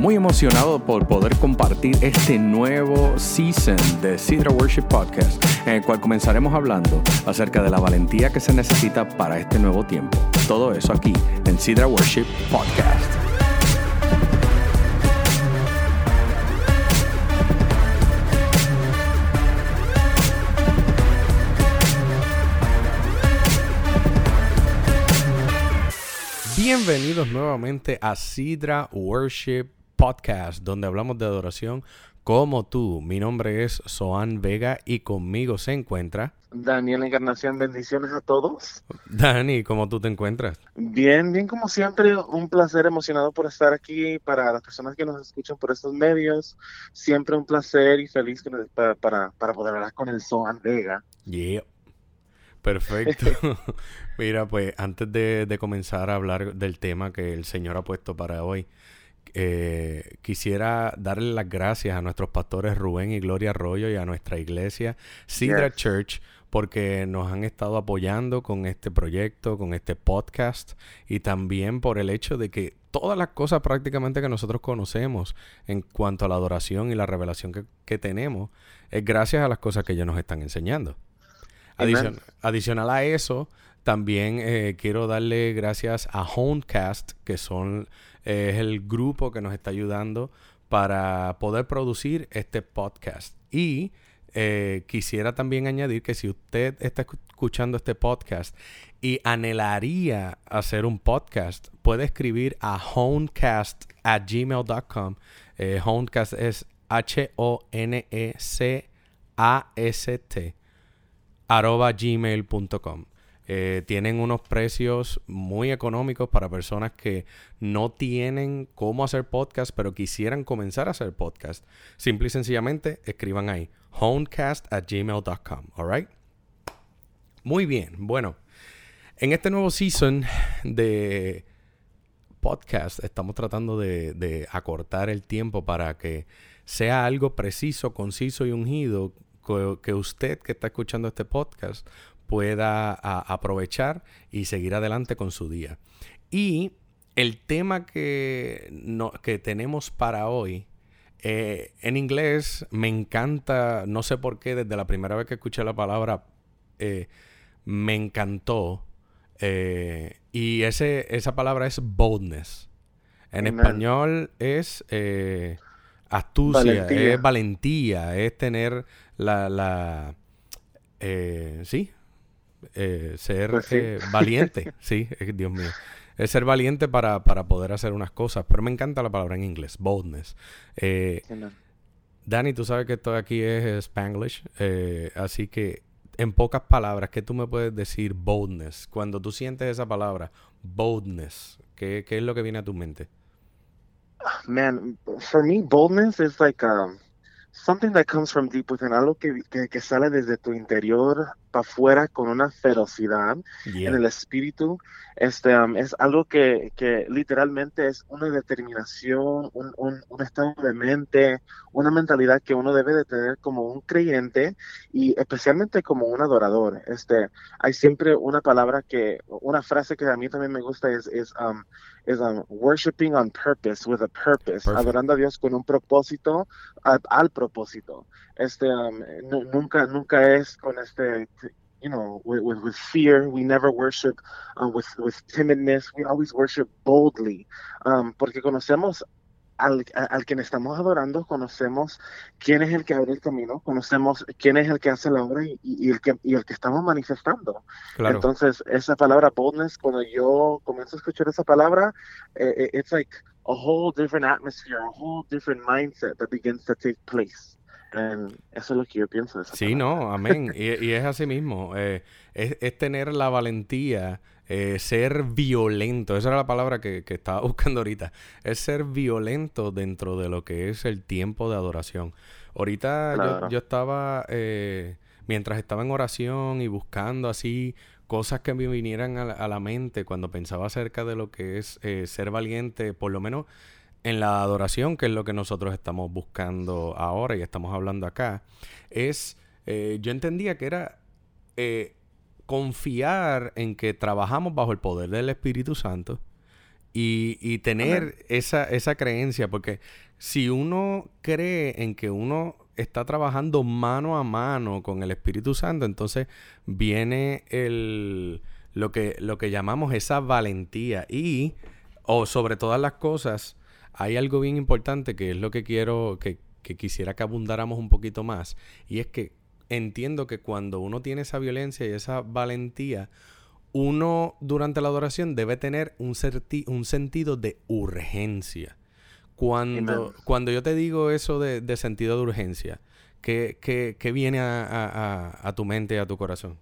Muy emocionado por poder compartir este nuevo season de Sidra Worship Podcast, en el cual comenzaremos hablando acerca de la valentía que se necesita para este nuevo tiempo. Todo eso aquí en Sidra Worship Podcast. Bienvenidos nuevamente a Sidra Worship Podcast, donde hablamos de adoración como tú. Mi nombre es Soan Vega y conmigo se encuentra Daniel Encarnación. Bendiciones a todos. Dani, ¿cómo tú te encuentras? Bien, bien como siempre. Un placer, emocionado por estar aquí. Para las personas que nos escuchan por estos medios, siempre un placer y feliz para, para, para poder hablar con el Soan Vega. Yeah. Perfecto. Mira, pues antes de, comenzar a hablar del tema que el Señor ha puesto para hoy, eh, quisiera darle las gracias a nuestros pastores Rubén y Gloria Arroyo y a nuestra iglesia Sidra Church porque nos han estado apoyando con este proyecto, con este podcast y también por el hecho de que todas las cosas prácticamente que nosotros conocemos en cuanto a la adoración y la revelación que, que tenemos es gracias a las cosas que ellos nos están enseñando. Adicional a eso, también eh, quiero darle gracias a Homecast, que son es el grupo que nos está ayudando para poder producir este podcast. Y eh, quisiera también añadir que si usted está escuchando este podcast y anhelaría hacer un podcast, puede escribir a homecast at gmail.com. Eh, homecast es H-O-N-E-C-A-S-T arroba gmail.com. Eh, tienen unos precios muy económicos para personas que no tienen cómo hacer podcast, pero quisieran comenzar a hacer podcast. Simple y sencillamente escriban ahí homecast at gmail.com. Alright. Muy bien. Bueno, en este nuevo season de podcast estamos tratando de, de acortar el tiempo para que sea algo preciso, conciso y ungido que usted que está escuchando este podcast pueda aprovechar y seguir adelante con su día. Y el tema que, no, que tenemos para hoy, eh, en inglés me encanta, no sé por qué, desde la primera vez que escuché la palabra, eh, me encantó. Eh, y ese, esa palabra es boldness. En español es astucia, es valentía, es tener la, la sí, eh, ser pues eh, valiente, sí, Dios mío. Es ser valiente para, para, poder hacer unas cosas. Pero me encanta la palabra en inglés, boldness. Dani, tú sabes que esto aquí es Spanglish, así que en pocas palabras, ¿qué tú me puedes decir boldness? Cuando tú sientes esa palabra, boldness, ¿qué, qué es lo que viene a tu mente? Man, for me, boldness is like um, something that comes from deep within, algo que, que, que sale desde tu interior para afuera con una ferocidad en el espíritu. Este, um, es algo que, que, literalmente es una determinación, un, un, un, estado de mente, una mentalidad que uno debe de tener como un creyente y especialmente como un adorador. Este, hay siempre una palabra que, una frase que a mí también me gusta es, es, um, es um, worshiping on purpose, with a purpose, adorando a Dios con un propósito, al, propósito. Este, um, nunca, nunca es con este you know, with, with, with, fear. We never worship uh, with, with timidness. We always worship boldly. Um, porque conocemos al, al quien estamos adorando, conocemos quién es el que abre el camino, conocemos quién es el que hace la obra y, y el, que, y el que estamos manifestando. Claro. Entonces, esa palabra boldness, cuando yo comienzo a escuchar esa palabra, eh, eh it's like a whole different atmosphere, a whole different mindset that begins to take place eso es lo que yo pienso. sí, no, amén. y, es así mismo. Eh, es, tener la valentía, eh, ser violento. Esa era la palabra que, estaba buscando ahorita. Es ser violento dentro de lo que es el tiempo de adoración. Ahorita yo, estaba, eh, mientras estaba en oración y buscando así cosas que me vinieran a a la mente cuando pensaba acerca de lo que es ser valiente, por lo menos en la adoración, que es lo que nosotros estamos buscando ahora y estamos hablando acá, es, eh, yo entendía que era eh, confiar en que trabajamos bajo el poder del Espíritu Santo Y, y tener esa, esa creencia, porque si uno cree en que uno está trabajando mano a mano con el Espíritu Santo, entonces viene el lo que, lo que llamamos esa valentía. Y, o sobre todas las cosas, hay algo bien importante que es lo que quiero, que, que quisiera que abundáramos un poquito más. Y es que entiendo que cuando uno tiene esa violencia y esa valentía, uno durante la adoración debe tener un, un sentido de urgencia. Cuando, cuando yo te digo eso de, sentido de urgencia, ¿qué, qué, viene a, a, tu mente, a tu corazón?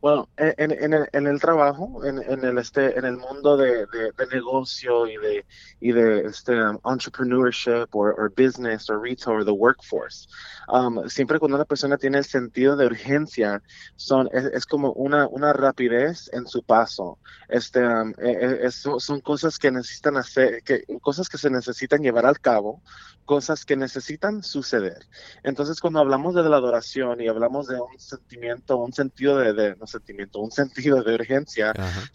Bueno, en, el, trabajo, en, el este, en el mundo de, negocio y de este um, entrepreneurship o business o retail o the workforce, um, siempre cuando una persona tiene el sentido de urgencia, es, como una rapidez en su paso. Este um, e, e, son cosas que necesitan hacer, cosas que se necesitan llevar al cabo, cosas que necesitan suceder. Entonces, cuando hablamos de la adoración y hablamos de un sentimiento, un sentido de sentimiento, un sentido de urgencia.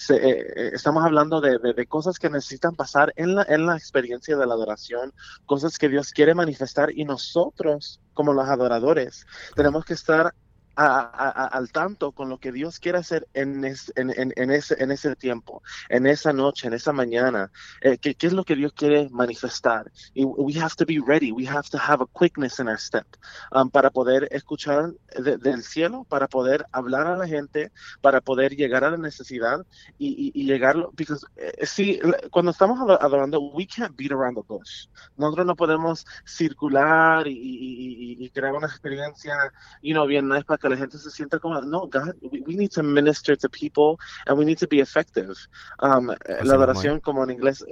Eh, eh, estamos hablando de, de, cosas que necesitan pasar en la, en la experiencia de la adoración, cosas que Dios quiere manifestar y nosotros, como los adoradores, tenemos que estar al tanto con lo que Dios quiere hacer en, en, ese, en ese tiempo, en esa noche, en esa mañana. Eh, ¿qué, es lo que Dios quiere manifestar? Y we have to be ready, we have to have a quickness in our step um, para poder escuchar del cielo, para poder hablar a la gente, para poder llegar a la necesidad y, y, llegarlo. Because, eh, sí, cuando estamos adorando, we can't beat around the bush. Nosotros no podemos circular y, y crear una experiencia, you know, bien para que la gente se sienta como, no, God, we, need to minister to people and we need to be effective. Um, la adoración, como en inglés,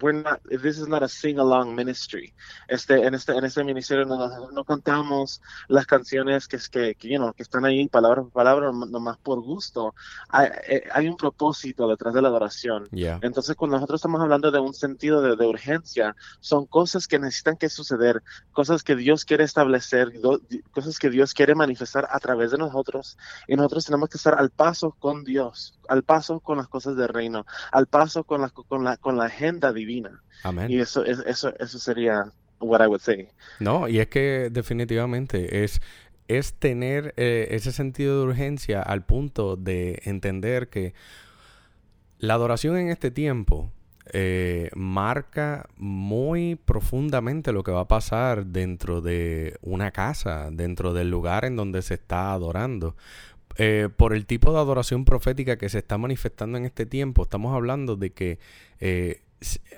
we're not, this is not a sing-along ministry. Este, en, este, en este ministerio no, no contamos las canciones que, que, que, you know, que están ahí palabra por palabra, nomás por gusto. Hay, eh, hay, un propósito detrás de la adoración. Entonces, cuando nosotros estamos hablando de un sentido de, de urgencia, son cosas que necesitan que suceder, cosas que Dios quiere establecer, cosas que Dios quiere manifestar a través de nosotros y nosotros tenemos que estar al paso con Dios, al paso con las cosas del reino, al paso con la, con la, con la agenda divina. Amén. Y eso, eso, eso sería what I would say. No, y es que definitivamente es, es tener eh, ese sentido de urgencia al punto de entender que la adoración en este tiempo eh, marca muy profundamente lo que va a pasar dentro de una casa, dentro del lugar en donde se está adorando. Eh, por el tipo de adoración profética que se está manifestando en este tiempo, estamos hablando de que eh,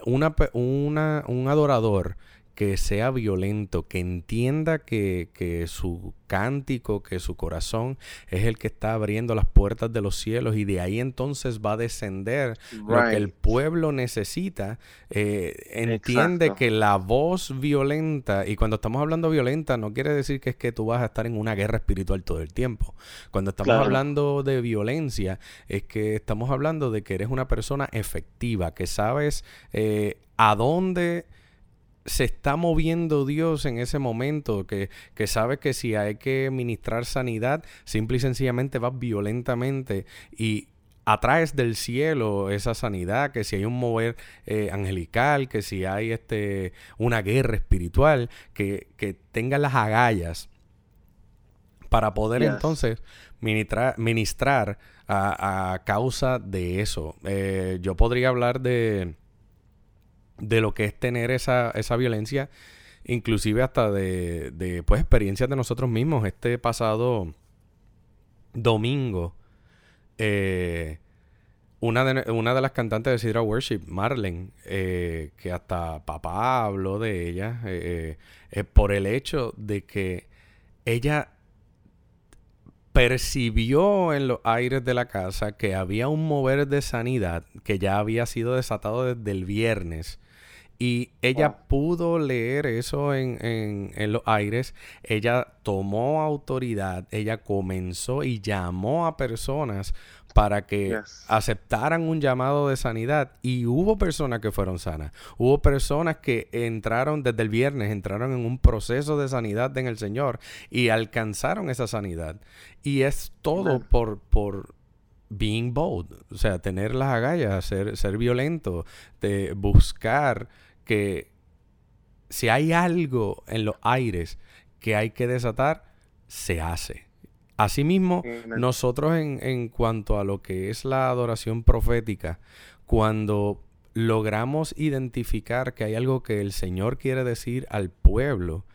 un adorador que sea violento, que entienda que, que, su cántico, que su corazón es el que está abriendo las puertas de los cielos y de ahí entonces va a descender lo que el pueblo necesita. Eh, entiende que la voz violenta, y cuando estamos hablando violenta no quiere decir que es que tú vas a estar en una guerra espiritual todo el tiempo. Cuando estamos hablando de violencia es que estamos hablando de que eres una persona efectiva, que sabes eh, a dónde se está moviendo Dios en ese momento, que, que sabe que si hay que ministrar sanidad, simple y sencillamente va violentamente y atraes del cielo esa sanidad, que si hay un mover eh, angelical, que si hay este, una guerra espiritual, que, que las agallas para poder entonces ministrar, ministrar a, causa de eso. Eh, yo podría hablar de de lo que es tener esa, esa violencia, inclusive hasta de, pues, experiencias de nosotros mismos. Este pasado domingo, eh, una, de, una de las cantantes de Sidra Worship, Marlene, eh, que hasta papá habló de ella, eh, por el hecho de que ella percibió en los aires de la casa que había un mover de sanidad que ya había sido desatado desde el viernes y ella pudo leer eso en, en, los aires. Ella tomó autoridad. Ella comenzó y llamó a personas para que aceptaran un llamado de sanidad. Y hubo personas que fueron sanas. Hubo personas que entraron desde el viernes, entraron en un proceso de sanidad en el Señor y alcanzaron esa sanidad. Y es todo por, por being bold, o sea, tener las agallas, ser, ser violento, de buscar que si hay algo en los aires que hay que desatar, se hace. Asimismo, nosotros en, en cuanto a lo que es la adoración profética, cuando logramos identificar que hay algo que el Señor quiere decir al pueblo,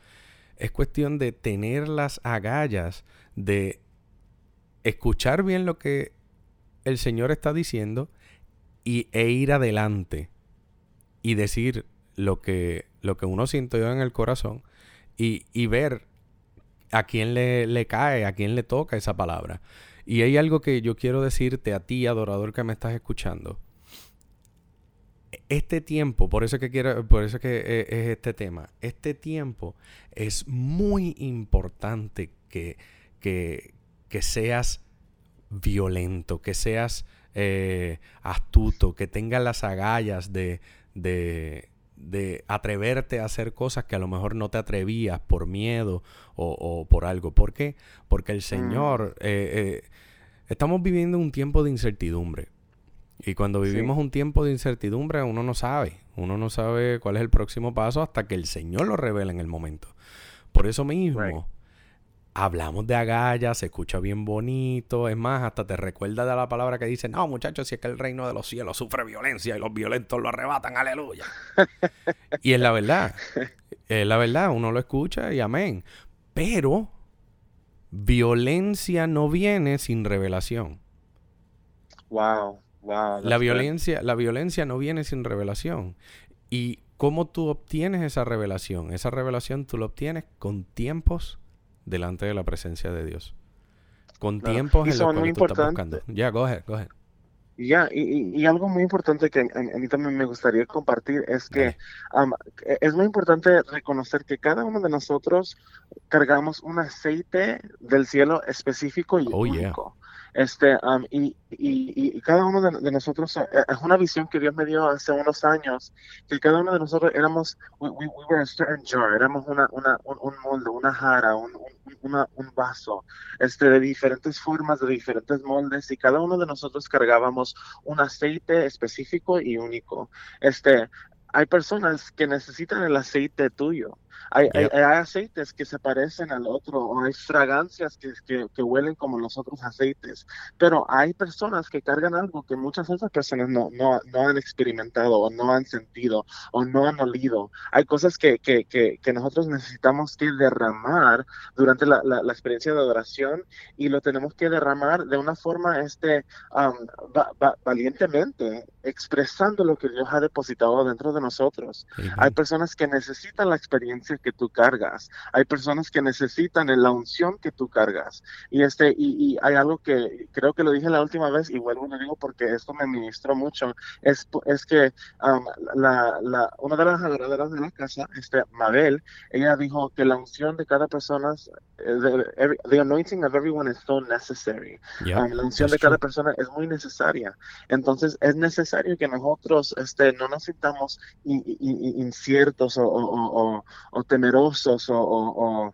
es cuestión de tener las agallas, de escuchar bien lo que el Señor está diciendo y, e ir adelante y decir lo que, lo que uno en el corazón y, y ver a quién le, le, cae, a quién le toca esa palabra. Y hay algo que yo quiero decirte a ti, adorador que me estás escuchando. Este tiempo, por eso que quiero, por eso que es, es este tema, este tiempo es muy importante que, que, que seas violento, que seas eh, astuto, que tengas las agallas de, de, atreverte a hacer cosas que a lo mejor no te atrevías por miedo o, por algo. ¿Por qué? Porque el Señor, mm. eh, eh, estamos viviendo un tiempo de incertidumbre. Y cuando vivimos un tiempo de incertidumbre, uno no sabe. Uno no sabe cuál es el próximo paso hasta que el Señor lo revela en el momento. Por eso mismo, hablamos de agallas, se escucha bien bonito, es más, hasta te recuerda de la palabra que dice, no muchachos, si es que el reino de los cielos sufre violencia y los violentos lo arrebatan, aleluya. y es la verdad, es la verdad, uno lo escucha y amén. Pero violencia no viene sin revelación. Wow, wow. La violencia, la violencia no viene sin revelación. ¿Y cómo tú obtienes esa revelación? Esa revelación tú la obtienes con tiempos delante de la presencia de Dios. Con tiempos en los que tú estás buscando. Ya, go ahead, go ahead. Ya, y, algo muy importante que a, mí también me gustaría compartir es que es muy importante reconocer que cada uno de nosotros cargamos un aceite del cielo específico y oh, único. Este, y, y, cada uno de, nosotros, eh, es una visión que Dios me dio hace unos años, que cada uno de nosotros éramos, we, were a certain jar, éramos una, una, un, molde, una jara, un, un vaso, este, de diferentes formas, de diferentes moldes, y cada uno de nosotros cargábamos un aceite específico y único. Este, hay personas que necesitan el aceite tuyo. Hay, aceites que se parecen al otro, o hay fragancias que, que, huelen como los otros aceites, pero hay personas que cargan algo que muchas otras personas no, no, no han experimentado, o no han sentido, o no han olido. Hay cosas que, que, que nosotros necesitamos que derramar durante la, la, experiencia de adoración y lo tenemos que derramar de una forma este, valientemente, expresando lo que Dios ha depositado dentro de nosotros. Hay personas que necesitan la experiencia que tú cargas. Hay personas que necesitan la unción que tú cargas. Y este y, hay algo que creo que lo dije la última vez y vuelvo lo digo porque esto me ministró mucho. Es, es que um, la, la, una de las adoradoras de la casa, este, Mabel, ella dijo que la unción de cada persona, eh, the, anointing of everyone is so necessary. Um, la unción de cada persona es muy necesaria. Entonces es necesario que nosotros este, no nos sintamos inciertos o, o, o temerosos o,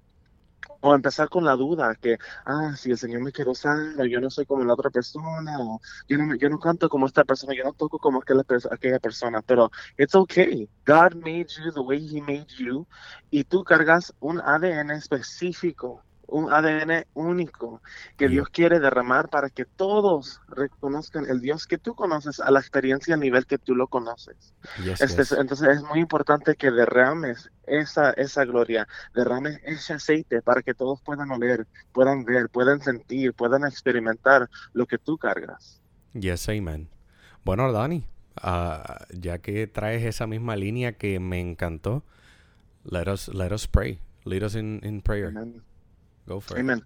o, empezar con la duda que, ah, si el Señor me quiere usar, yo no soy como la otra persona, o yo no, yo no canto como esta persona, yo no toco como aquella, aquella persona, pero it's okay. God made you the way He made you y tú cargas un ADN específico un ADN único que Dios quiere derramar para que todos reconozcan el Dios que tú conoces a la experiencia a nivel que tú lo conoces. este, Entonces es muy importante que derrames esa, esa gloria, derrames ese aceite para que todos puedan oler, puedan ver, puedan sentir, puedan experimentar lo que tú cargas. Yes, amen. Bueno, Dani, ah, ya que traes esa misma línea que me encantó, let us, let us pray. Lead us in, in prayer. Go for Amen. it.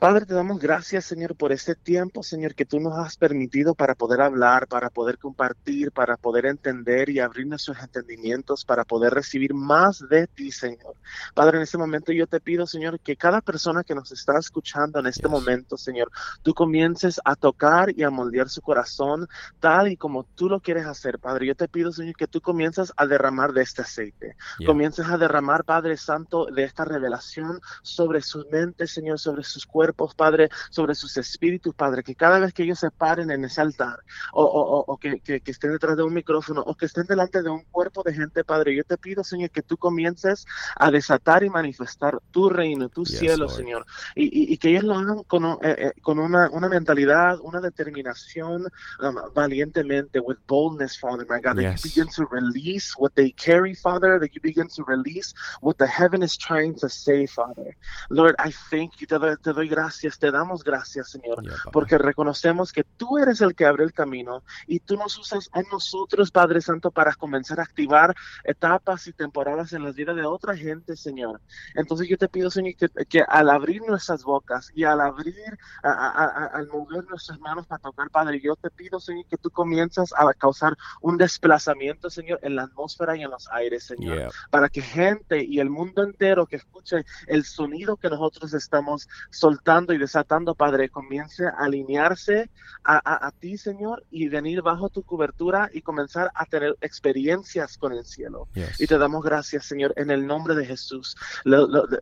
Padre, te damos gracias, Señor, por este tiempo, Señor, que tú nos has permitido para poder hablar, para poder compartir, para poder entender y abrir nuestros entendimientos, para poder recibir más de ti, Señor. Padre, en este momento yo te pido, Señor, que cada persona que nos está escuchando en este momento, Señor, tú comiences a tocar y a moldear su corazón tal y como tú lo quieres hacer, Padre. Yo te pido, Señor, que tú comiences a derramar de este aceite. Comiences a derramar, Padre Santo, de esta revelación sobre sus mentes, Señor, sobre sus cuerpos cuerpos, Padre, sobre sus espíritus, Padre, que cada vez que ellos se paren en ese altar o, que, estén detrás de un micrófono o que estén delante de un cuerpo de gente, Padre, yo te pido, Señor, que tú comiences a desatar y manifestar tu reino, tu cielo, Señor, y, que ellos lo hagan con, eh, eh, con una, una, mentalidad, una determinación um, valientemente, with boldness, Father, my God, that you begin to release what they carry, Father, that you begin to release what the heaven is trying to say, Father. Lord, I thank you, te doy, te doy gracias, te damos gracias, Señor, porque reconocemos que tú eres el que abre el camino y tú nos usas a nosotros, Padre Santo, para comenzar a activar etapas y temporadas en la vida de otra gente, Señor. Entonces yo te pido, Señor, que, al abrir nuestras bocas y al abrir, al mover nuestras manos para tocar, Padre, yo te pido, Señor, que tú comienzas a causar un desplazamiento, Señor, en la atmósfera y en los aires, Señor, para que gente y el mundo entero que escuche el sonido que nosotros estamos soltando y desatando, Padre, comience a alinearse a, ti, Señor, y venir bajo tu cobertura y comenzar a tener experiencias con el cielo. Y te damos gracias, Señor, en el nombre de Jesús.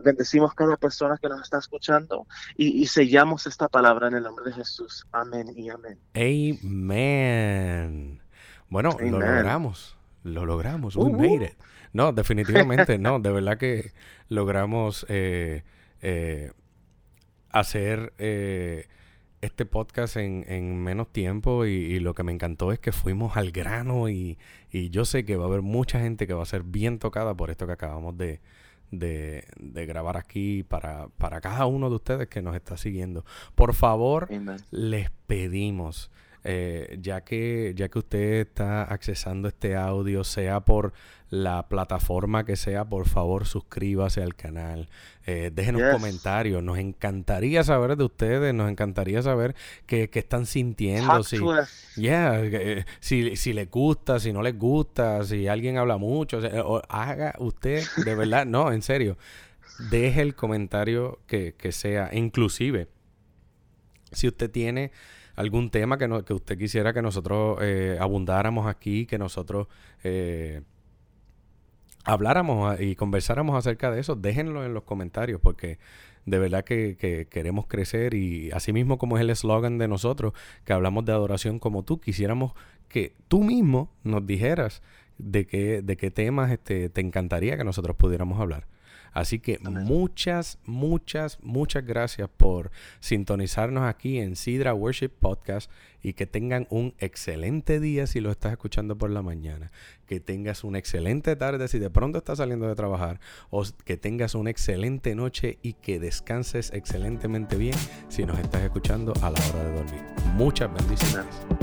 bendecimos cada persona que nos está escuchando y, sellamos esta palabra en el nombre de Jesús. Amén y amén. Amén. Bueno, lo logramos. Lo logramos. We made it. No, definitivamente no. De verdad que logramos eh, eh, hacer eh, este podcast en, menos tiempo y, lo que me encantó es que fuimos al grano y, yo sé que va a haber mucha gente que va a ser bien tocada por esto que acabamos de, grabar aquí para, para cada uno de ustedes que nos está siguiendo. Por favor, les pedimos eh, ya, que, ya que usted está accesando este audio, sea por la plataforma que sea, por favor suscríbase al canal, eh, dejen un comentario, nos encantaría saber de ustedes, nos encantaría saber qué, están sintiendo, si, eh, si, si les gusta, si no les gusta, si alguien habla mucho, haga usted, de verdad, no, en serio, deje el comentario que, que sea, inclusive, si usted tiene algún tema que, no, que usted quisiera que nosotros eh, abundáramos aquí, que nosotros eh, habláramos y conversáramos acerca de eso, déjenlo en los comentarios porque de verdad que, queremos crecer y así mismo como es el eslogan de nosotros, que hablamos de adoración como tú, quisiéramos que tú mismo nos dijeras de qué, de qué temas este, te encantaría que nosotros pudiéramos hablar. Así que muchas, muchas, muchas gracias por sintonizarnos aquí en Sidra Worship Podcast y que tengan un excelente día si lo estás escuchando por la mañana. Que tengas una excelente tarde si de pronto estás saliendo de trabajar o que tengas una excelente noche y que descanses excelentemente bien si nos estás escuchando a la hora de dormir. Muchas bendiciones.